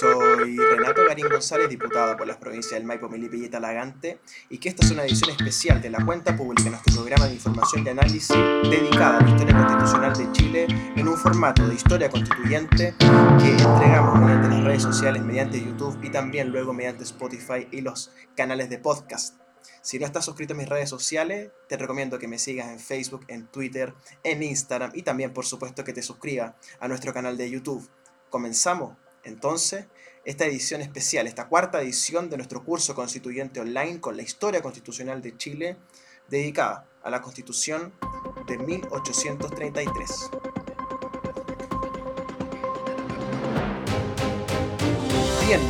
Soy Renato Garín González, diputado por las provincias del Maipo, Melipilla y Talagante, y que esta es una edición especial de la cuenta pública, nuestro programa de información y análisis dedicada a la historia constitucional de Chile en un formato de historia constituyente que entregamos mediante las redes sociales, mediante YouTube y también luego mediante Spotify y los canales de podcast. Si no estás suscrito a mis redes sociales, te recomiendo que me sigas en Facebook, en Twitter, en Instagram y también por supuesto que te suscribas a nuestro canal de YouTube. Comenzamos entonces esta edición especial, esta cuarta edición de nuestro curso constituyente online con la historia constitucional de Chile, dedicada a la constitución de 1833. Bien,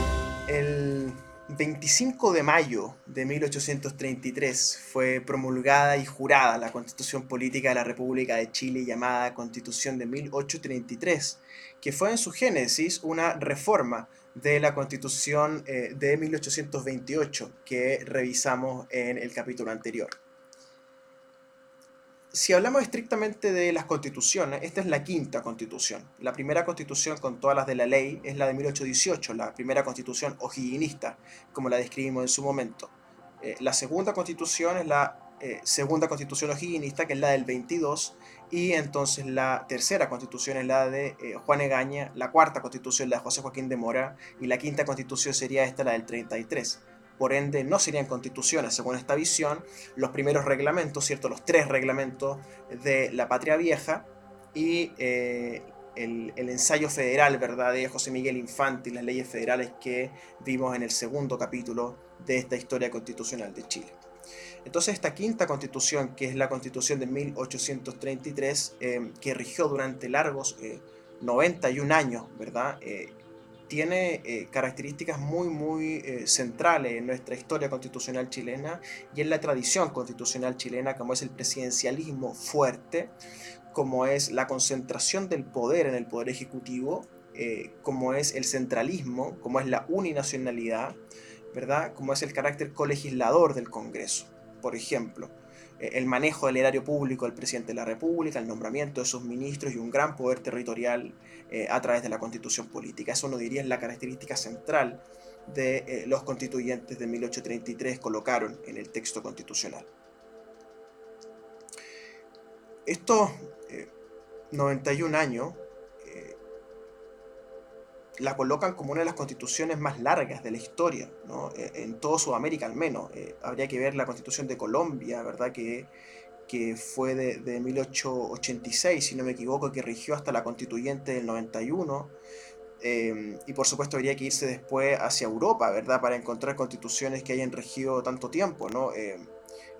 25 de mayo de 1833 fue promulgada y jurada la Constitución Política de la República de Chile llamada Constitución de 1833, que fue en su génesis una reforma de la Constitución eh, de 1828 que revisamos en el capítulo anterior si hablamos estrictamente de las constituciones, esta es la quinta constitución. La primera constitución con todas las de la ley es la de 1818, la primera constitución ojiguinista, como la describimos en su momento. Eh, la segunda constitución es la eh, segunda constitución ojiguinista, que es la del 22, y entonces la tercera constitución es la de eh, Juan Egaña, la cuarta constitución la de José Joaquín de Mora, y la quinta constitución sería esta, la del 33 por ende no serían constituciones según esta visión, los primeros reglamentos, ¿cierto? los tres reglamentos de la patria vieja y eh, el, ensayo federal ¿verdad? de José Miguel Infante y las leyes federales que vimos en el segundo capítulo de esta historia constitucional de Chile. Entonces esta quinta constitución, que es la constitución de 1833, eh, que rigió durante largos 91 eh, años, ¿verdad? Tiene eh, características muy, muy eh, centrales en nuestra historia constitucional chilena y en la tradición constitucional chilena, como es el presidencialismo fuerte, como es la concentración del poder en el poder ejecutivo, eh, como es el centralismo, como es la uninacionalidad, ¿verdad? Como es el carácter colegislador del Congreso, por ejemplo el manejo del erario público del presidente de la República, el nombramiento de sus ministros y un gran poder territorial eh, a través de la constitución política. Eso uno diría es la característica central de eh, los constituyentes de 1833 colocaron en el texto constitucional. Estos 91 eh, años la colocan como una de las constituciones más largas de la historia, en toda Sudamérica al menos. habría que ver la constitución de Colombia, ¿verdad? Que que fue de, 1886, si no me equivoco, que rigió hasta la constituyente del 91. Em, y por supuesto habría que irse después hacia Europa, ¿verdad? Para encontrar constituciones que hayan regido tanto tiempo, ¿no? Em,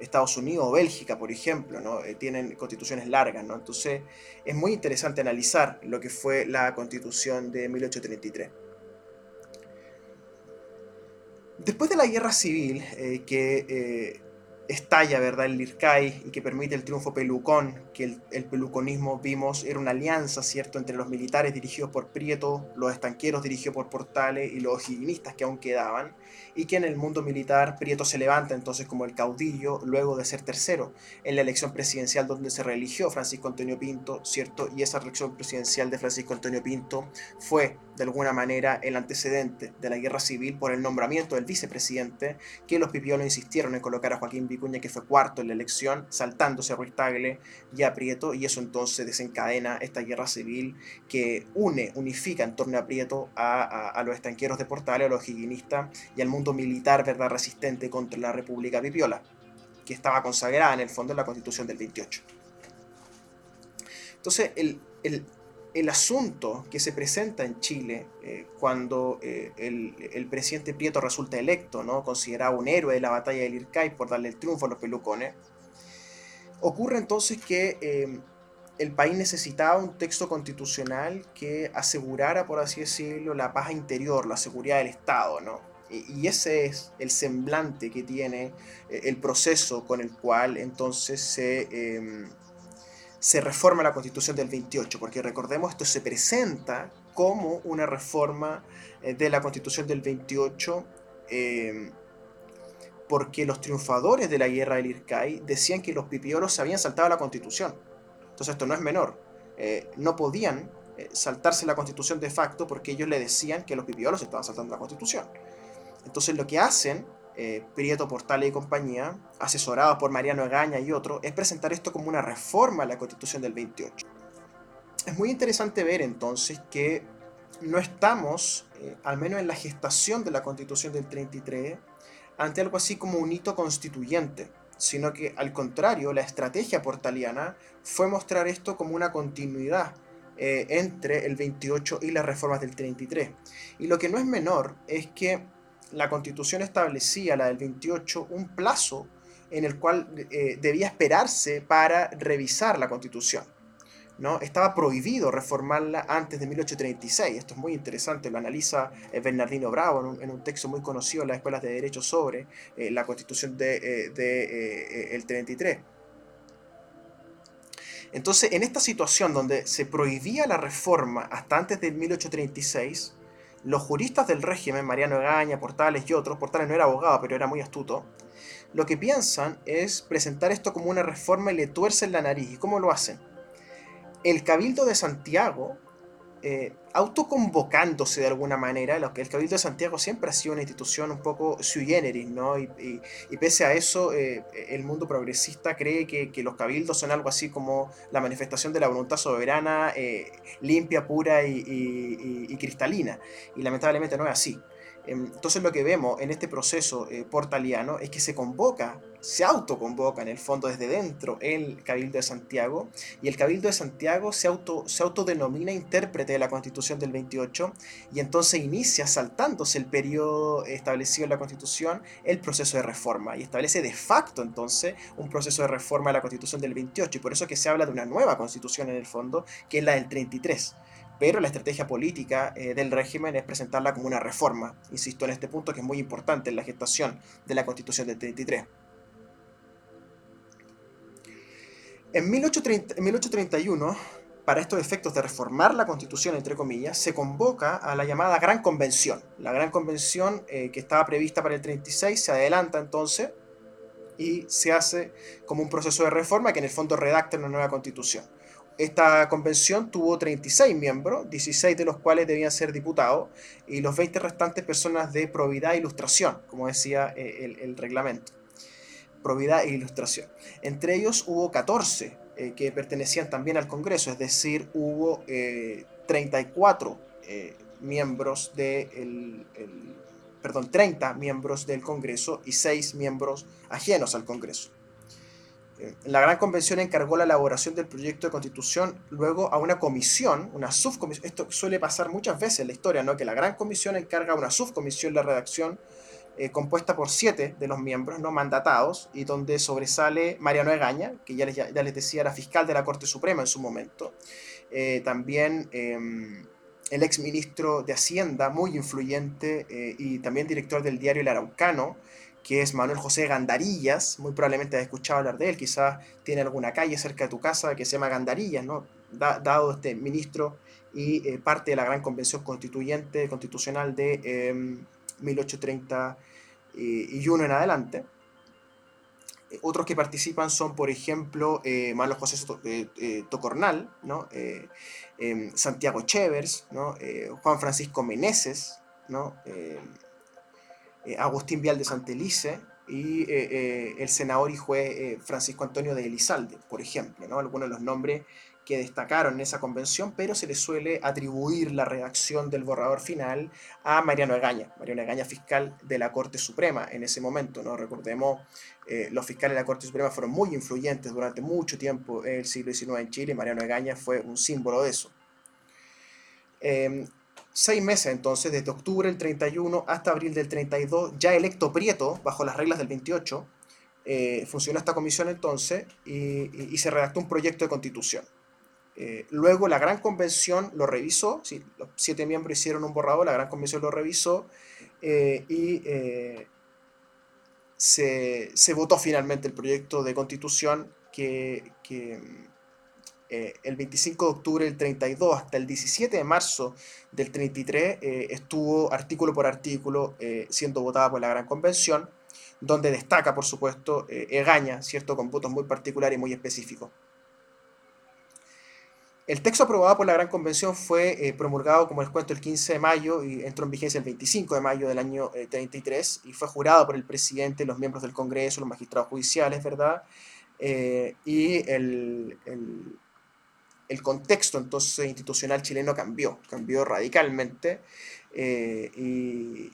Estados Unidos o Bélgica, por ejemplo, ¿no? Eh, tienen constituciones largas, ¿no? Entonces es muy interesante analizar lo que fue la constitución de 1833. Después de la guerra civil, eh, que eh, estalla, ¿verdad?, el Lircay y que permite el triunfo pelucón, que el, peluconismo vimos era una alianza, ¿cierto?, entre los militares dirigidos por Prieto, los estanqueros dirigidos por Portales y los higienistas que aún quedaban, y que en el mundo militar Prieto se levanta entonces como el caudillo luego de ser tercero en la elección presidencial donde se reeligió Francisco Antonio Pinto, ¿cierto? Y esa elección presidencial de Francisco Antonio Pinto fue de alguna manera el antecedente de la guerra civil por el nombramiento del vicepresidente que los pipiolos insistieron en colocar a Joaquín Vicuña que fue cuarto en la elección, saltándose a Ruiz Tagle y Prieto y eso entonces desencadena esta guerra civil que une, unifica en torno a Prieto a, los estanqueros de Portales, a los higienistas y al mundo militar ¿verdad? resistente contra la República Pipiola, que estaba consagrada en el fondo en la Constitución del 28. Entonces, el, asunto que se presenta en Chile eh, cuando eh, el, presidente Prieto resulta electo, ¿no? considerado un héroe de la batalla del Ircay por darle el triunfo a los pelucones, ocurre entonces que eh, el país necesitaba un texto constitucional que asegurara, por así decirlo, la paz interior, la seguridad del Estado, ¿no? Y ese es el semblante que tiene eh, el proceso con el cual entonces se, em, se reforma la constitución del 28, porque recordemos, esto se presenta como una reforma eh, de la constitución del 28, em, porque los triunfadores de la guerra del Ircay decían que los pipiolos se habían saltado la constitución. Entonces esto no es menor. Eh, no podían saltarse la constitución de facto porque ellos le decían que los pipiolos estaban saltando la constitución. Entonces lo que hacen eh, Prieto, Portales y compañía, asesorados por Mariano Egaña y otros, es presentar esto como una reforma a la constitución del 28. Es muy interesante ver entonces que no estamos, eh, al menos en la gestación de la constitución del 33, ante algo así como un hito constituyente, sino que al contrario, la estrategia portaliana fue mostrar esto como una continuidad eh, entre el 28 y las reformas del 33. Y lo que no es menor es que la constitución establecía, la del 28, un plazo en el cual eh, debía esperarse para revisar la constitución. ¿No? Estaba prohibido reformarla antes de 1836. Esto es muy interesante, lo analiza eh, Bernardino Bravo en un, texto muy conocido en las escuelas de derecho sobre eh, la constitución del de, el 33. Entonces, en esta situación donde se prohibía la reforma hasta antes de 1836, los juristas del régimen, Mariano Egaña, Portales y otros, Portales no era abogado, pero era muy astuto, lo que piensan es presentar esto como una reforma y le tuercen la nariz. ¿Y cómo lo hacen? El Cabildo de Santiago eh, autoconvocándose de alguna manera, lo que el Cabildo de Santiago siempre ha sido una institución un poco sui generis, ¿no? Y, pese a eso, eh, el mundo progresista cree que, los cabildos son algo así como la manifestación de la voluntad soberana, eh, limpia, pura y, cristalina. Y lamentablemente no es así. Em, entonces lo que vemos en este proceso portaliano es que se convoca, se autoconvoca en el fondo desde dentro el Cabildo de Santiago y el Cabildo de Santiago se, auto, se autodenomina intérprete de la Constitución del 28 y entonces inicia saltándose el periodo establecido en la Constitución el proceso de reforma y establece de facto entonces un proceso de reforma de la Constitución del 28 y por eso que se habla de una nueva Constitución en el fondo que es la del 33 pero la estrategia política eh, del régimen es presentarla como una reforma. Insisto en este punto que es muy importante en la gestación de la Constitución del 33. En 1831, para estos efectos de reformar la Constitución, entre comillas, se convoca a la llamada Gran Convención. La Gran Convención eh, que estaba prevista para el 36 se adelanta entonces y se hace como un proceso de reforma que en el fondo redacta una nueva Constitución. Esta convención tuvo 36 miembros, 16 de los cuales debían ser diputados, y los 20 restantes personas de probidad e ilustración, como decía eh, el, reglamento. Probidad e ilustración. Entre ellos hubo 14 eh, que pertenecían también al Congreso, es decir, hubo 34 eh, miembros de perdón, 30 miembros del Congreso y 6 miembros ajenos al Congreso. La Gran Convención encargó la elaboración del proyecto de constitución luego a una comisión, una subcomisión. Esto suele pasar muchas veces en la historia, ¿no? Que la Gran Comisión encarga a una subcomisión la redacción eh, compuesta por siete de los miembros no mandatados y donde sobresale Mariano Egaña, que ya les, ya les decía era fiscal de la Corte Suprema en su momento. Eh, también em, el ex ministro de Hacienda, muy influyente eh, y también director del diario El Araucano, que es Manuel José Gandarillas, muy probablemente has escuchado hablar de él, quizás tiene alguna calle cerca de tu casa que se llama Gandarillas, ¿no? dado este ministro y parte de la gran convención constituyente, constitucional de 1831 em, en adelante. Eh, otros que participan son, por ejemplo, eh, José Tocornal, ¿no? Em, Santiago Chevers, ¿no? Juan Francisco Meneses, ¿no? Eh, Agustín Vial de Santelice y eh, eh, el senador y juez Francisco Antonio de Elizalde, por ejemplo, ¿no? algunos de los nombres que destacaron en esa convención, pero se le suele atribuir la redacción del borrador final a Mariano Egaña, Mariano Egaña fiscal de la Corte Suprema en ese momento, ¿no? Recordemos, los fiscales de la Corte Suprema fueron muy influyentes durante mucho tiempo en el siglo XIX en Chile, y Mariano Egaña fue un símbolo de eso. Em, seis meses entonces, desde octubre del 31 hasta abril del 32, ya electo Prieto, bajo las reglas del 28, eh, funcionó esta comisión entonces y, se redactó un proyecto de constitución. Eh, luego la Gran Convención lo revisó, sí, los siete miembros hicieron un borrador, la Gran Convención lo revisó eh, y se, se, votó finalmente el proyecto de constitución que, eh, el 25 de octubre del 32 hasta el 17 de marzo del 33 eh, estuvo artículo por artículo eh, siendo votada por la Gran Convención, donde destaca, por supuesto, Egaña, ¿cierto? con votos muy particulares y muy específicos. El texto aprobado por la Gran Convención fue eh, promulgado, como les cuento, el 15 de mayo y entró en vigencia el 25 de mayo del año 33 y fue jurado por el presidente, los miembros del Congreso, los magistrados judiciales, ¿verdad? y el, el contexto entonces institucional chileno cambió, cambió radicalmente eh, y,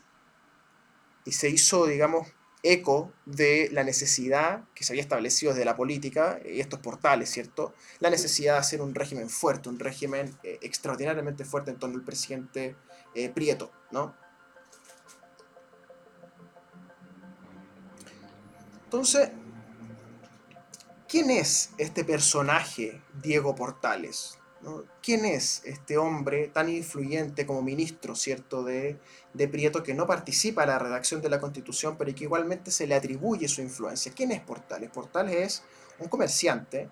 se hizo, digamos, eco de la necesidad que se había establecido desde la política y estos portales, ¿cierto? La necesidad de hacer un régimen fuerte, un régimen eh, extraordinariamente fuerte en torno al presidente eh, Prieto, ¿no? Entonces, ¿Quién es este personaje, Diego Portales? ¿Quién es este hombre tan influyente como ministro, cierto, de, de Prieto, que no participa en la redacción de la Constitución, pero que igualmente se le atribuye su influencia? ¿Quién es Portales? Portales es un comerciante,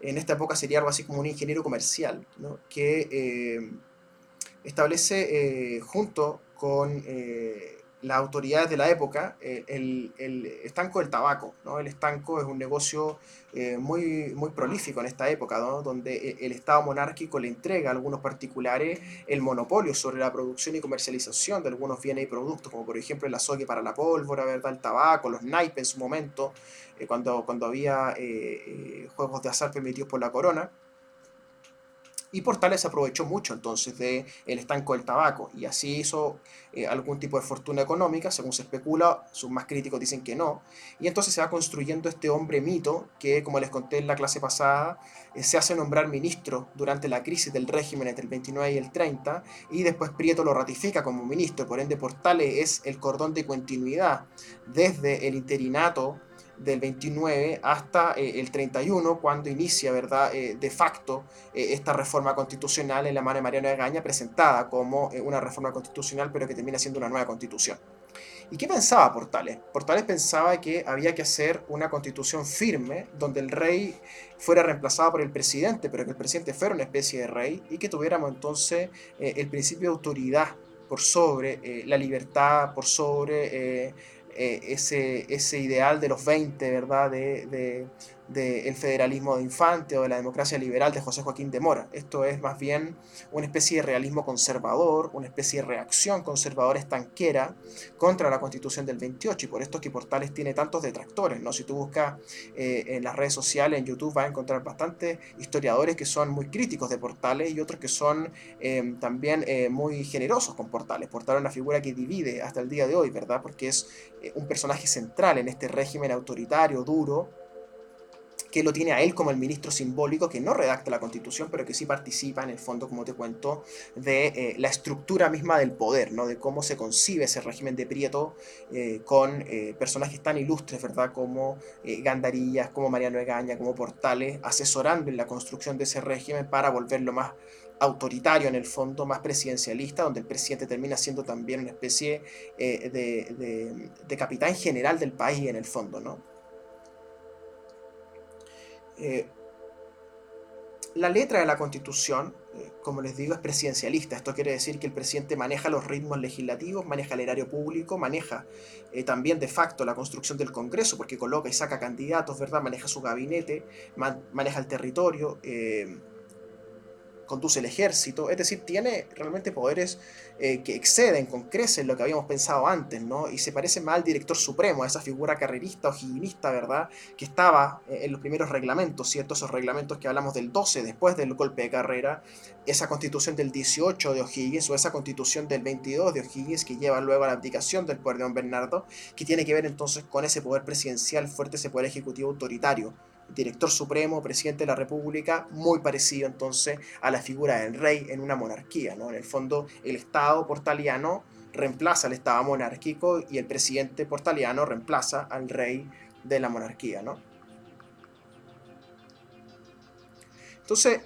en esta época sería algo así como un ingeniero comercial, que eh, establece eh, junto con eh, las autoridades de la época eh, el, estanco del tabaco. ¿no? El estanco es un negocio eh, muy, muy prolífico en esta época, donde eh, el Estado monárquico le entrega a algunos particulares el monopolio sobre la producción y comercialización de algunos bienes y productos, como por ejemplo el azogue para la pólvora, ¿verdad? el tabaco, los naipes en su momento, cuando, cuando había juegos de azar permitidos por la corona. Y Portales aprovechó mucho entonces del el estanco del tabaco y así hizo eh, algún tipo de fortuna económica, según se especula, sus más críticos dicen que no. Y entonces se va construyendo este hombre mito que, como les conté en la clase pasada, eh, se hace nombrar ministro durante la crisis del régimen entre el 29 y el 30 y después Prieto lo ratifica como ministro, por ende Portales es el cordón de continuidad desde el interinato del 29 hasta eh, el 31, cuando inicia, ¿verdad?, eh, de facto eh, esta reforma constitucional en la mano de Mariano Egaña, presentada como una reforma constitucional, pero que termina siendo una nueva constitución. ¿Y qué pensaba Portales? Portales pensaba que había que hacer una constitución firme, donde el rey fuera reemplazado por el presidente, pero que el presidente fuera una especie de rey y que tuviéramos entonces el principio de autoridad por sobre la libertad, por sobre eh, ese, ese ideal de los 20, ¿verdad? De, del federalismo de Infante o de la democracia liberal de José Joaquín de Mora. Esto es más bien una especie de realismo conservador, una especie de reacción conservadora estanquera contra la constitución del 28 y por esto que Portales tiene tantos detractores. ¿no? Si tú buscas eh, en las redes sociales, en YouTube, vas a encontrar bastantes historiadores que son muy críticos de Portales y otros que son eh, también eh, muy generosos con Portales. Portales es una figura que divide hasta el día de hoy, ¿verdad? Porque es un personaje central en este régimen autoritario, duro, que lo tiene a él como el ministro simbólico que no redacta la constitución, pero que sí participa en el fondo, como te cuento, de eh, la estructura misma del poder, ¿no? de cómo se concibe ese régimen de Prieto eh, con eh, personajes tan ilustres, ¿verdad? Como Gandarillas, como Mariano Egaña, como Portales, asesorando en la construcción de ese régimen para volverlo más autoritario en el fondo, más presidencialista, donde el presidente termina siendo también una especie de capitán general del país en el fondo, ¿no? Eh, la letra de la constitución, eh, como les digo, es presidencialista. Esto quiere decir que el presidente maneja los ritmos legislativos, maneja el erario público, maneja eh, también de facto la construcción del Congreso, porque coloca y saca candidatos, ¿verdad? Maneja su gabinete, maneja el territorio conduce el ejército, es decir, tiene realmente poderes eh, que exceden con creces lo que habíamos pensado antes, ¿no? Y se parece más al director supremo, a esa figura carrerista o higienista, ¿verdad? Que estaba eh, en los primeros reglamentos, ¿cierto? Esos reglamentos que hablamos del 12, después del golpe de carrera, esa constitución del 18 de O'Higgins o esa constitución del 22 de O'Higgins que lleva luego a la abdicación del poder de don Bernardo, que tiene que ver entonces con ese poder presidencial fuerte, ese poder ejecutivo autoritario director supremo, presidente de la República, muy parecido entonces a la figura del rey en una monarquía. ¿no? En el fondo, el Estado portaliano reemplaza al Estado monárquico y el presidente portaliano reemplaza al rey de la monarquía. ¿no? Entonces,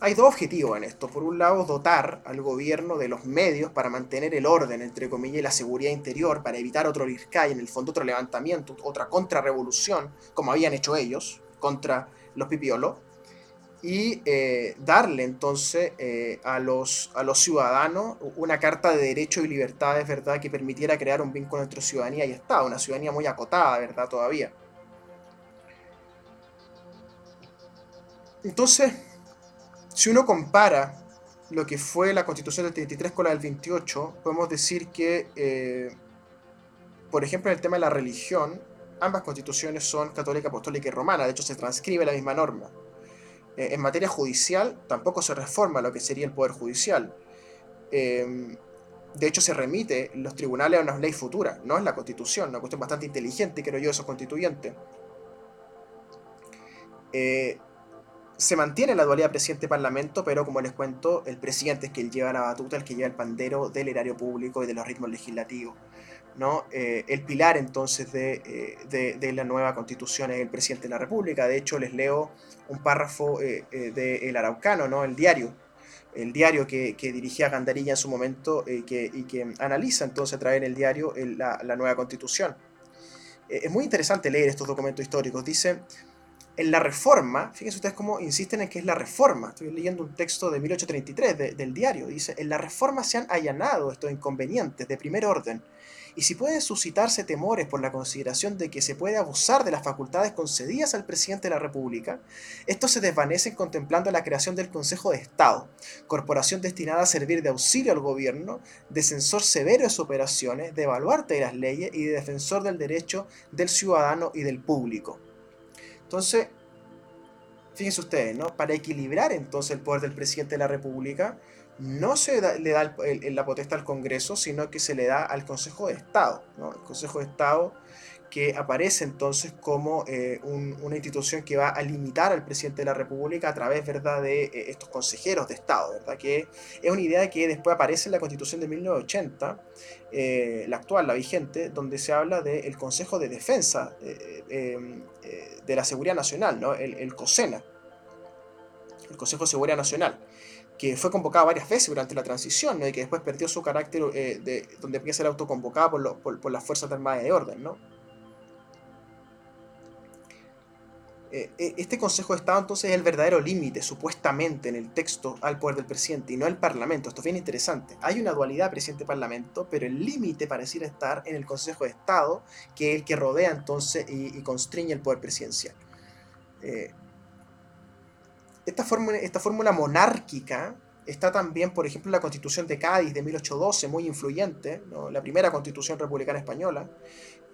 hay dos objetivos en esto. Por un lado, dotar al gobierno de los medios para mantener el orden, entre comillas, y la seguridad interior, para evitar otro Lircay, en el fondo otro levantamiento, otra contrarrevolución, como habían hecho ellos contra los pipiolos y eh, darle entonces eh, a, los, a los ciudadanos una carta de derechos y libertades, ¿verdad?, que permitiera crear un vínculo entre ciudadanía y Estado, una ciudadanía muy acotada, ¿verdad?, todavía. Entonces, si uno compara lo que fue la constitución del 33 con la del 28, podemos decir que, eh, por ejemplo, en el tema de la religión, ambas constituciones son católica, apostólica y romana, de hecho se transcribe la misma norma. Eh, en materia judicial, tampoco se reforma lo que sería el Poder Judicial. Eh, de hecho, se remite los tribunales a una ley futura, no es la constitución, una cuestión bastante inteligente, creo yo, esos constituyentes. Eh, se mantiene la dualidad presidente-parlamento, pero como les cuento, el presidente es quien lleva la batuta, el que lleva el pandero del erario público y de los ritmos legislativos. ¿No? Eh, el pilar entonces eh, de, la nueva constitución es el presidente de la República. De hecho, les leo un párrafo del de Araucano, ¿no? el diario, el diario que, dirigía Gandarilla en su momento que, y que analiza entonces a través del diario la, la nueva constitución. es muy interesante leer estos documentos históricos. Dice en la reforma, fíjense ustedes cómo insisten en que es la reforma. Estoy leyendo un texto de 1833 del diario. Dice, en la reforma se han allanado estos inconvenientes de primer orden. Y si pueden suscitarse temores por la consideración de que se puede abusar de las facultades concedidas al presidente de la República, estos se desvanecen contemplando la creación del Consejo de Estado, corporación destinada a servir de auxilio al gobierno, de censor severo de sus operaciones, de evaluarte de las leyes y de defensor del derecho del ciudadano y del público. Entonces, fíjense ustedes, ¿no? Para equilibrar entonces el poder del presidente de la República, no se le da la potestad al Congreso, sino que se le da al Consejo de Estado. ¿no? El Consejo de Estado que aparece entonces como eh, una institución que va a limitar al presidente de la República a través ¿verdad? de eh, estos consejeros de Estado, ¿verdad? que es una idea que después aparece en la Constitución de 1980, eh, la actual, la vigente, donde se habla del Consejo de Defensa de la Seguridad Nacional, ¿no? el, COSENA, el Consejo de Seguridad Nacional que fue convocado varias veces durante la transición ¿no? y que después perdió su carácter de donde empieza a ser autoconvocado por, las Fuerzas Armadas de Orden. Eh, eh, este Consejo de Estado entonces es el verdadero límite, supuestamente, en el texto al poder del presidente y no el Parlamento. Esto es bien interesante. Hay una dualidad presidente-parlamento, pero el límite pareciera estar en el Consejo de Estado, que es el que rodea entonces y, constriñe el poder presidencial. Eh, esta, fórmula, monárquica está también, por ejemplo, en la Constitución de Cádiz de 1812, muy influyente, la primera constitución republicana española,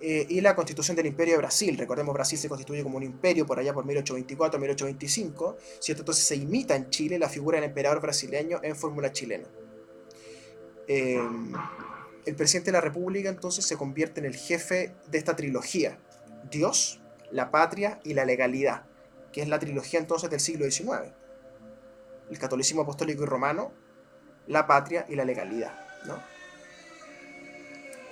eh, y la constitución del Imperio de Brasil. Recordemos, Brasil se constituye como un imperio por allá por 1824-1825, ¿cierto? Entonces se imita en Chile la figura del emperador brasileño en fórmula chilena. Em, el presidente de la República entonces se convierte en el jefe de esta trilogía, Dios, la patria y la legalidad, que es la trilogía entonces del siglo XIX. El catolicismo apostólico y romano, la patria y la legalidad. ¿no?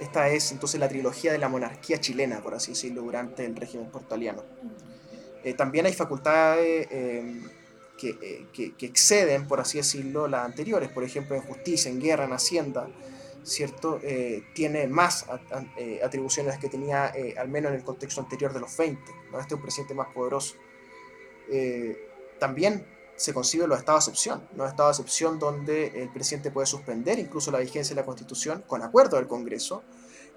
Esta es entonces la trilogía de la monarquía chilena, por así decirlo, durante el régimen portaliano. Eh, también hay facultades eh, eh, que, exceden, por así decirlo, las anteriores. Por ejemplo, en justicia, en guerra, en hacienda, ¿cierto? tiene más atribuciones que tenía, al menos en el contexto anterior de los 20. ¿no? Este es un presidente más poderoso. También se concibe los estados de excepción, los estados de excepción donde el presidente puede suspender incluso la vigencia de la Constitución con acuerdo del Congreso,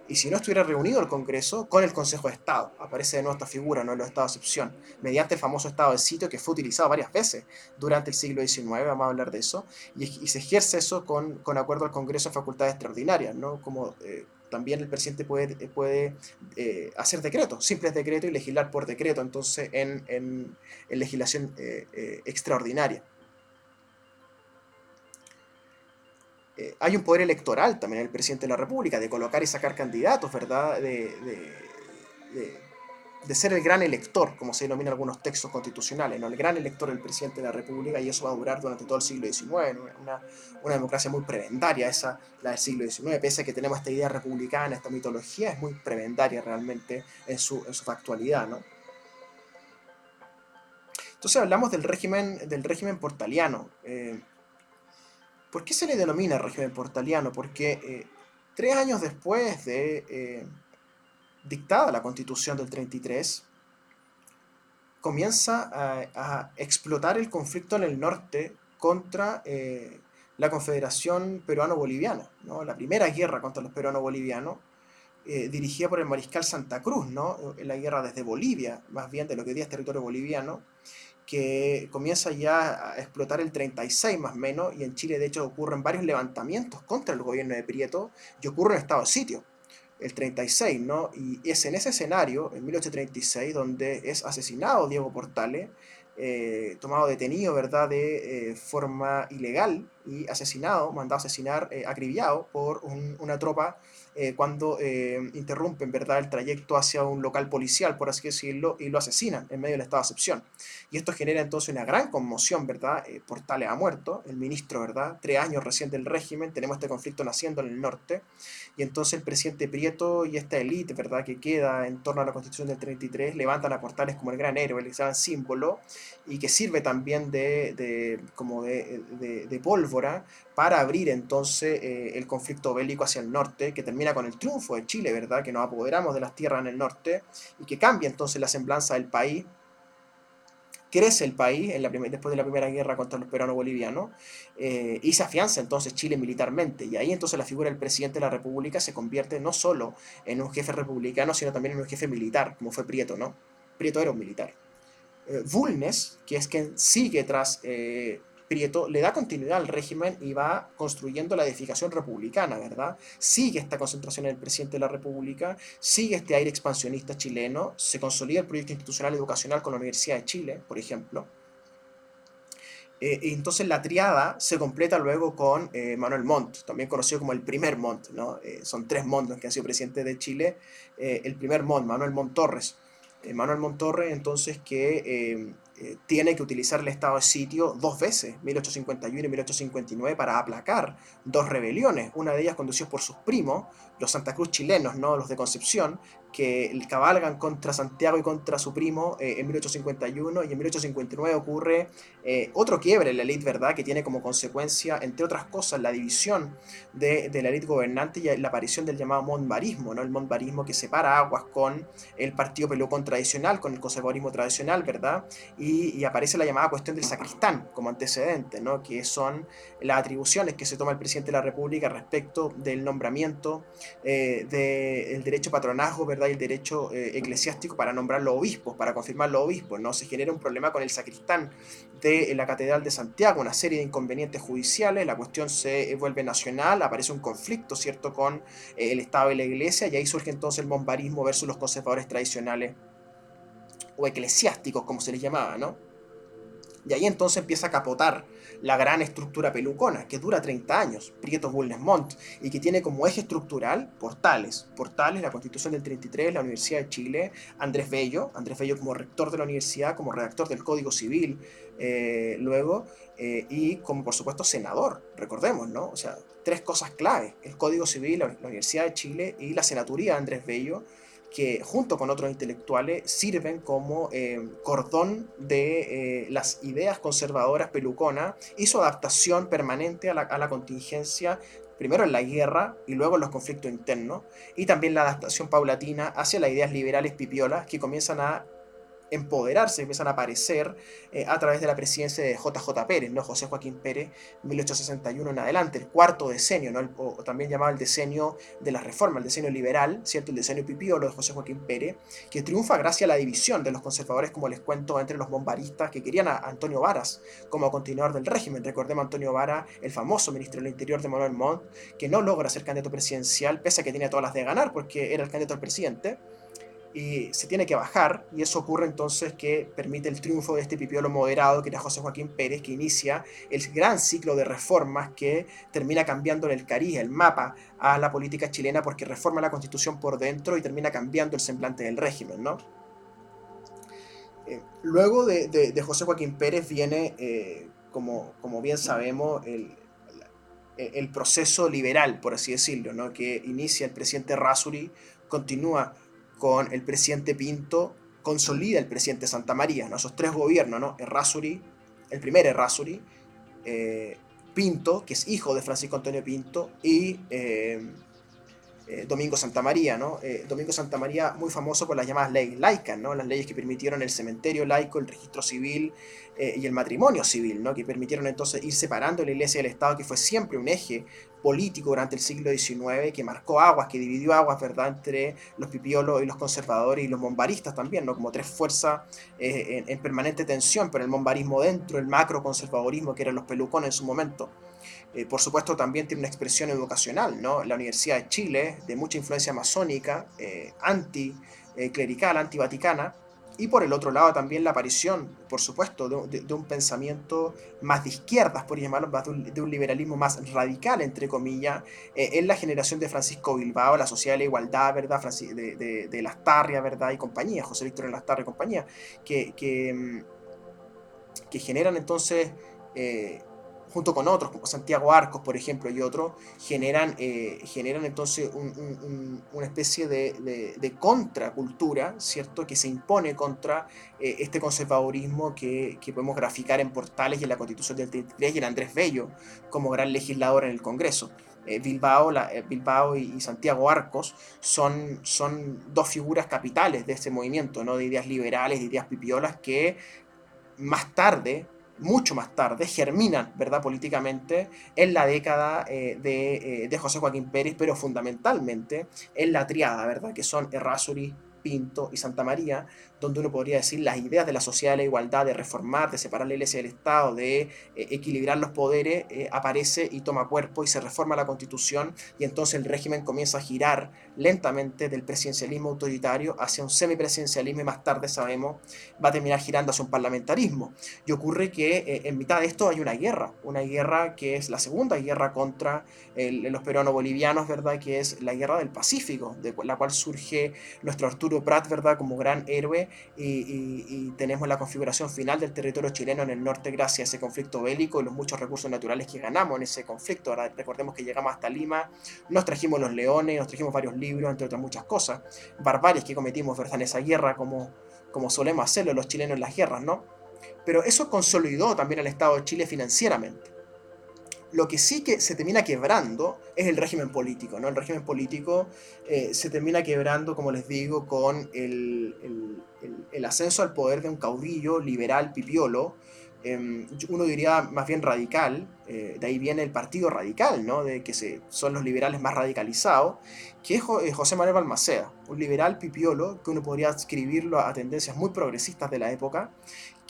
y si no estuviera reunido el Congreso, con el Consejo de Estado. Aparece de nuevo esta figura, ¿no? los estados de excepción, mediante el famoso estado de sitio que fue utilizado varias veces durante el siglo XIX, vamos a hablar de eso, y, se ejerce eso con, con, acuerdo al Congreso en facultades extraordinarias, ¿no? como eh, también el presidente puede, eh, puede eh, hacer decretos, simples decretos y legislar por decreto, entonces en, en, legislación eh, extraordinaria. hay un poder electoral también en el presidente de la República, de colocar y sacar candidatos, ¿verdad? de, de ser el gran elector, como se denomina en algunos textos constitucionales, ¿no? el gran elector del presidente de la República, y eso va a durar durante todo el siglo XIX, una, una, democracia muy prebendaria, esa, la del siglo XIX, pese a que tenemos esta idea republicana, esta mitología, es muy prebendaria realmente en su, en su factualidad. ¿no? Entonces hablamos del régimen, del régimen portaliano. Eh, ¿Por qué se le denomina régimen portaliano? Porque eh, tres años después de... Eh, dictada la constitución del 33, comienza a, explotar el conflicto en el norte contra eh, la Confederación Peruano-Boliviana, ¿no? la primera guerra contra los peruanos-bolivianos, eh, dirigida por el mariscal Santa Cruz, ¿no? la guerra desde Bolivia, más bien de lo que es territorio boliviano, que comienza ya a explotar el 36 más menos, y en Chile de hecho ocurren varios levantamientos contra el gobierno de Prieto y ocurre un estado de sitio, el 36, ¿no? Y es en ese escenario, en 1836, donde es asesinado Diego Portales, eh, tomado detenido, ¿verdad?, de eh, forma ilegal y asesinado, mandado a asesinar, eh, acribillado por una tropa eh, cuando eh, interrumpen ¿verdad? el trayecto hacia un local policial, por así decirlo, y lo asesinan en medio del estado de excepción. Y esto genera entonces una gran conmoción, ¿verdad? Eh, Portales ha muerto, el ministro, ¿verdad? Tres años recién del régimen, tenemos este conflicto naciendo en el norte, y entonces el presidente Prieto y esta élite, ¿verdad?, que queda en torno a la constitución del 33, levantan a Portales como el gran héroe, el gran símbolo, y que sirve también de, de como de, de, de pólvora para abrir entonces eh, el conflicto bélico hacia el norte, que termina con el triunfo de Chile, ¿verdad? Que nos apoderamos de las tierras en el norte y que cambia entonces la semblanza del país. Crece el país después de la primera guerra contra los peruanos bolivianos eh, y se afianza entonces Chile militarmente. Y ahí entonces la figura del presidente de la República se convierte no solo en un jefe republicano, sino también en un jefe militar, como fue Prieto, ¿no? Prieto era un militar. Eh, Bulnes, que es quien sigue tras Prieto le da continuidad al régimen y va construyendo la edificación republicana, ¿verdad? Sigue esta concentración en el presidente de la República, sigue este aire expansionista chileno, se consolida el proyecto institucional educacional con la Universidad de Chile, por ejemplo. Eh, entonces la triada se completa luego con eh, Manuel Montt, también conocido como el primer Montt, ¿no? Eh, son tres Montt que han sido presidente de Chile. el primer Montt, Manuel Montt Torres. Manuel Montt Torres, entonces, que eh, tiene que utilizar el estado de sitio dos veces, 1851 y 1859, para aplacar dos rebeliones, una de ellas conducida por sus primos, los Santa Cruz chilenos, ¿no? los de Concepción, que cabalgan contra Santiago y contra su primo eh, en 1851 y en 1859 ocurre eh, otro quiebre en la élite, ¿verdad? Que tiene como consecuencia, entre otras cosas, la división de, la élite gobernante y la aparición del llamado montbarismo, ¿no? El montbarismo que separa aguas con el partido pelucón tradicional, con el conservadorismo tradicional, ¿verdad? Y, aparece la llamada cuestión del sacristán como antecedente, ¿no? Que son las atribuciones que se toma el presidente de la República respecto del nombramiento eh, del derecho patronazgo, ¿verdad? y el derecho eh, eclesiástico para nombrar los obispos, para confirmar los obispos, ¿no? Se genera un problema con el sacristán de la Catedral de Santiago, una serie de inconvenientes judiciales, la cuestión se vuelve nacional, aparece un conflicto, ¿cierto?, con eh, el Estado y la Iglesia, y ahí surge entonces el monbarismo versus los conservadores tradicionales o eclesiásticos, como se les llamaba, ¿no? Y ahí entonces empieza a capotar la gran estructura pelucona, que dura 30 años, Prieto Bulnes Montt, y que tiene como eje estructural Portales. Portales, la Constitución del 33, la Universidad de Chile, Andrés Bello, Andrés Bello como rector de la universidad, como redactor del Código Civil, eh, luego, eh, y como por supuesto senador, recordemos, ¿no? O sea, tres cosas clave, el Código Civil, la, Universidad de Chile y la senaturía de Andrés Bello, que junto con otros intelectuales sirven como eh, cordón de eh, las ideas conservadoras pelucona y su adaptación permanente a la, a la, contingencia, primero en la guerra y luego en los conflictos internos, y también la adaptación paulatina hacia las ideas liberales pipiolas que comienzan a empoderarse, empiezan a aparecer eh, a través de la presidencia de JJ Pérez, ¿no? José Joaquín Pérez, 1861 en adelante, el cuarto decenio, ¿no? o, también llamado el decenio de la reforma, el decenio liberal, ¿cierto? El decenio pipiolo de José Joaquín Pérez, que triunfa gracias a la división de los conservadores, como les cuento, entre los bombaristas que querían a Antonio Varas como continuador del régimen. Recordemos a Antonio Vara, el famoso ministro del Interior de Manuel Montt, que no logra ser candidato presidencial, pese a que tenía todas las de ganar, porque era el candidato al presidente y se tiene que bajar, y eso ocurre entonces que permite el triunfo de este pipiolo moderado que era José Joaquín Pérez, que inicia el gran ciclo de reformas que termina cambiando el cariz, el mapa a la política chilena porque reforma la constitución por dentro y termina cambiando el semblante del régimen, ¿no? Eh, luego de, José Joaquín Pérez viene, eh, como, como bien sabemos, el, el proceso liberal, por así decirlo, ¿no? que inicia el presidente Rasuri, continúa con el presidente Pinto, consolida el presidente Santa María, esos tres gobiernos, ¿no? Errázuri, el primer Errázuri, eh, Pinto, que es hijo de Francisco Antonio Pinto, y eh, eh, Domingo Santa María, ¿no? Domingo Santa María, muy famoso por las llamadas leyes laicas, ¿no? Las leyes que permitieron el cementerio laico, el registro civil y el matrimonio civil, ¿no? Que permitieron entonces ir separando la iglesia del Estado, que fue siempre un eje político durante el siglo XIX que marcó aguas, que dividió aguas, ¿verdad?, entre los pipiolos y los conservadores y los mombaristas también, ¿no? Como tres fuerzas eh, en, permanente tensión, pero el mombarismo dentro, el macro conservadorismo que eran los pelucones en su momento. Eh, por supuesto, también tiene una expresión educacional, ¿no? La Universidad de Chile, de mucha influencia masónica, eh, anti-clerical, anti-vaticana, y por el otro lado también la aparición, por supuesto, de, un pensamiento más de izquierdas, por llamarlo, más de un, liberalismo más radical, entre comillas, eh, en la generación de Francisco Bilbao, la Sociedad de la Igualdad, ¿verdad? de, de, Lastarria, ¿verdad? Y compañía, José Víctor Lastarria y compañía, que, que, mm, generan entonces... Eh, junto con otros, como Santiago Arcos, por ejemplo, y otros, generan, eh, generan entonces una especie de, contracultura, ¿cierto?, que se impone contra eh, este conservadurismo que, podemos graficar en portales y en la Constitución del 33 y en Andrés Bello como gran legislador en el Congreso. Eh, Bilbao, Bilbao y, Santiago Arcos son, son dos figuras capitales de ese movimiento, ¿no? de ideas liberales, de ideas pipiolas, que más tarde mucho más tarde, germinan, ¿verdad?, políticamente en la década eh, de, eh, de, José Joaquín Pérez, pero fundamentalmente en la triada, ¿verdad?, que son Errázuriz, Pinto y Santa María, donde uno podría decir las ideas de la sociedad de la igualdad, de reformar, de separar la iglesia del Estado, de eh, equilibrar los poderes, eh, aparece y toma cuerpo y se reforma la constitución y entonces el régimen comienza a girar lentamente del presidencialismo autoritario hacia un semipresidencialismo y más tarde sabemos va a terminar girando hacia un parlamentarismo. Y ocurre que eh, en mitad de esto hay una guerra, una guerra que es la segunda guerra contra los peruanos bolivianos, ¿verdad? Que es la guerra del Pacífico, de la cual surge nuestro Arturo Prat, ¿verdad? Como gran héroe y, tenemos la configuración final del territorio chileno en el norte gracias a ese conflicto bélico y los muchos recursos naturales que ganamos en ese conflicto. Ahora recordemos que llegamos hasta Lima, nos trajimos los leones, nos trajimos varios libros, entre otras muchas cosas. Barbarias que cometimos ¿verdad? en esa guerra como, como solemos hacerlo los chilenos en las guerras, ¿no? Pero eso consolidó también al Estado de Chile financieramente lo que sí que se termina quebrando es el régimen político, ¿no? El régimen político eh, se termina quebrando, como les digo, con el, el, ascenso al poder de un caudillo liberal pipiolo, em, uno diría más bien radical, eh, de ahí viene el partido radical, ¿no? De que se, son los liberales más radicalizados, que es eh, José Manuel Balmaceda, un liberal pipiolo que uno podría escribirlo a tendencias muy progresistas de la época,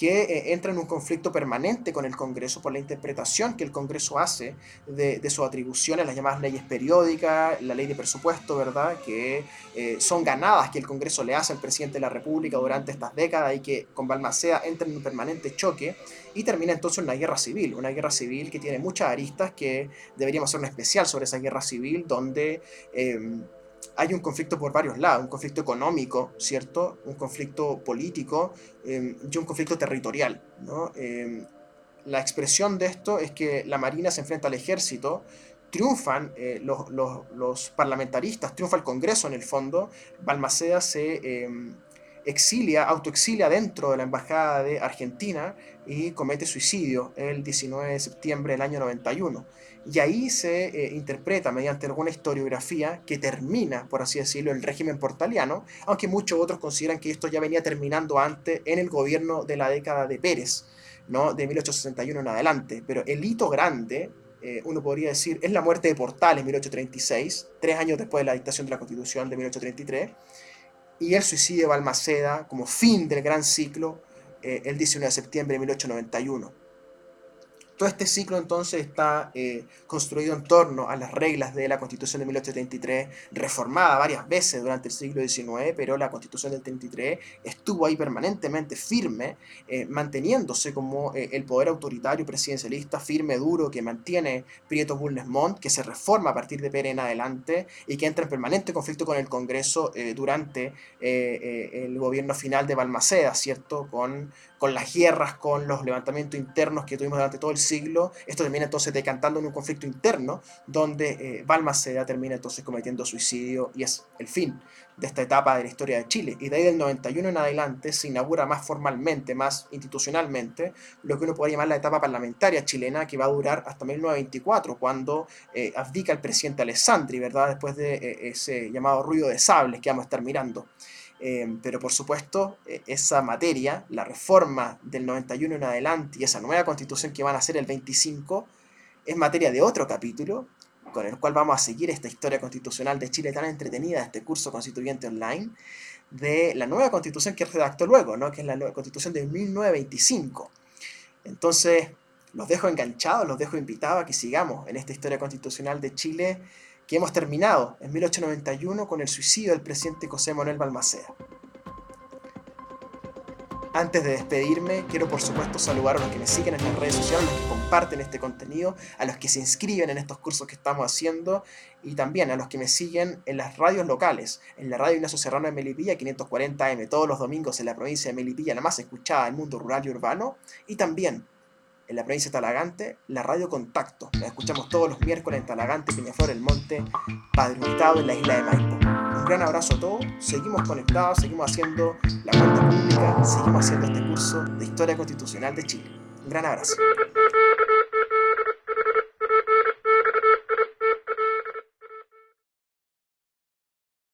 que eh, entra en un conflicto permanente con el Congreso por la interpretación que el Congreso hace de, de sus atribuciones, las llamadas leyes periódicas, la ley de presupuesto, ¿verdad? Que eh, son ganadas que el Congreso le hace al presidente de la República durante estas décadas y que con Balmaceda entra en un permanente choque y termina entonces una guerra civil, una guerra civil que tiene muchas aristas que deberíamos hacer un especial sobre esa guerra civil donde... Em, hay un conflicto por varios lados, un conflicto económico, ¿cierto? Un conflicto político em, y un conflicto territorial, ¿no? Em, la expresión de esto es que la Marina se enfrenta al ejército, triunfan eh, los, los, parlamentaristas, triunfa el Congreso en el fondo, Balmaceda se em, exilia, autoexilia dentro de la Embajada de Argentina y comete suicidio el 19 de septiembre del año 91 y ahí se eh, interpreta mediante alguna historiografía que termina, por así decirlo, el régimen portaliano, aunque muchos otros consideran que esto ya venía terminando antes en el gobierno de la década de Pérez, ¿no? de 1861 en adelante. Pero el hito grande, eh, uno podría decir, es la muerte de Portales en 1836, tres años después de la dictación de la Constitución de 1833, y el suicidio de Balmaceda como fin del gran ciclo eh, el 19 de septiembre de 1891. Todo este ciclo entonces está eh, construido en torno a las reglas de la Constitución de 1833, reformada varias veces durante el siglo XIX, pero la Constitución del 33 estuvo ahí permanentemente firme, eh, manteniéndose como eh, el poder autoritario presidencialista firme, duro, que mantiene Prieto Bulnes Montt, que se reforma a partir de Pérez en adelante y que entra en permanente conflicto con el Congreso durante el gobierno final de Balmaceda, ¿cierto? Con, con las guerras, con los levantamientos internos que tuvimos durante todo el siglo, esto termina entonces decantando en un conflicto interno, donde eh, Balmaceda termina entonces cometiendo suicidio y es el fin de esta etapa de la historia de Chile. Y de ahí del 91 en adelante se inaugura más formalmente, más institucionalmente, lo que uno puede llamar la etapa parlamentaria chilena, que va a durar hasta 1924, cuando eh, abdica el presidente Alessandri, ¿verdad? Después de eh, ese llamado ruido de sables que vamos a estar mirando. Em, pero por supuesto, e, esa materia, la reforma del 91 en adelante y esa nueva constitución que van a hacer el 25, es materia de otro capítulo con el cual vamos a seguir esta historia constitucional de Chile tan entretenida, este curso constituyente online, de la nueva constitución que redactó luego, ¿no? que es la nueva constitución de 1925. Entonces, los dejo enganchados, los dejo invitados a que sigamos en esta historia constitucional de Chile que hemos terminado en 1891 con el suicidio del presidente José Manuel Balmaceda. Antes de despedirme, quiero por supuesto saludar a los que me siguen en las redes sociales, a los que comparten este contenido, a los que se inscriben en estos cursos que estamos haciendo y también a los que me siguen en las radios locales, en la radio Ignacio Serrano de Melipilla 540M todos los domingos en la provincia de Melipilla, la más escuchada del mundo rural y urbano, y también en la provincia de Talagante, la radio Contacto. La escuchamos todos los miércoles en Talagante, Peñaflor, El Monte, Padre en la isla de Maipo un gran abrazo a todos, seguimos conectados, seguimos haciendo la cuenta pública, seguimos haciendo este curso de Historia Constitucional de Chile. Un gran abrazo.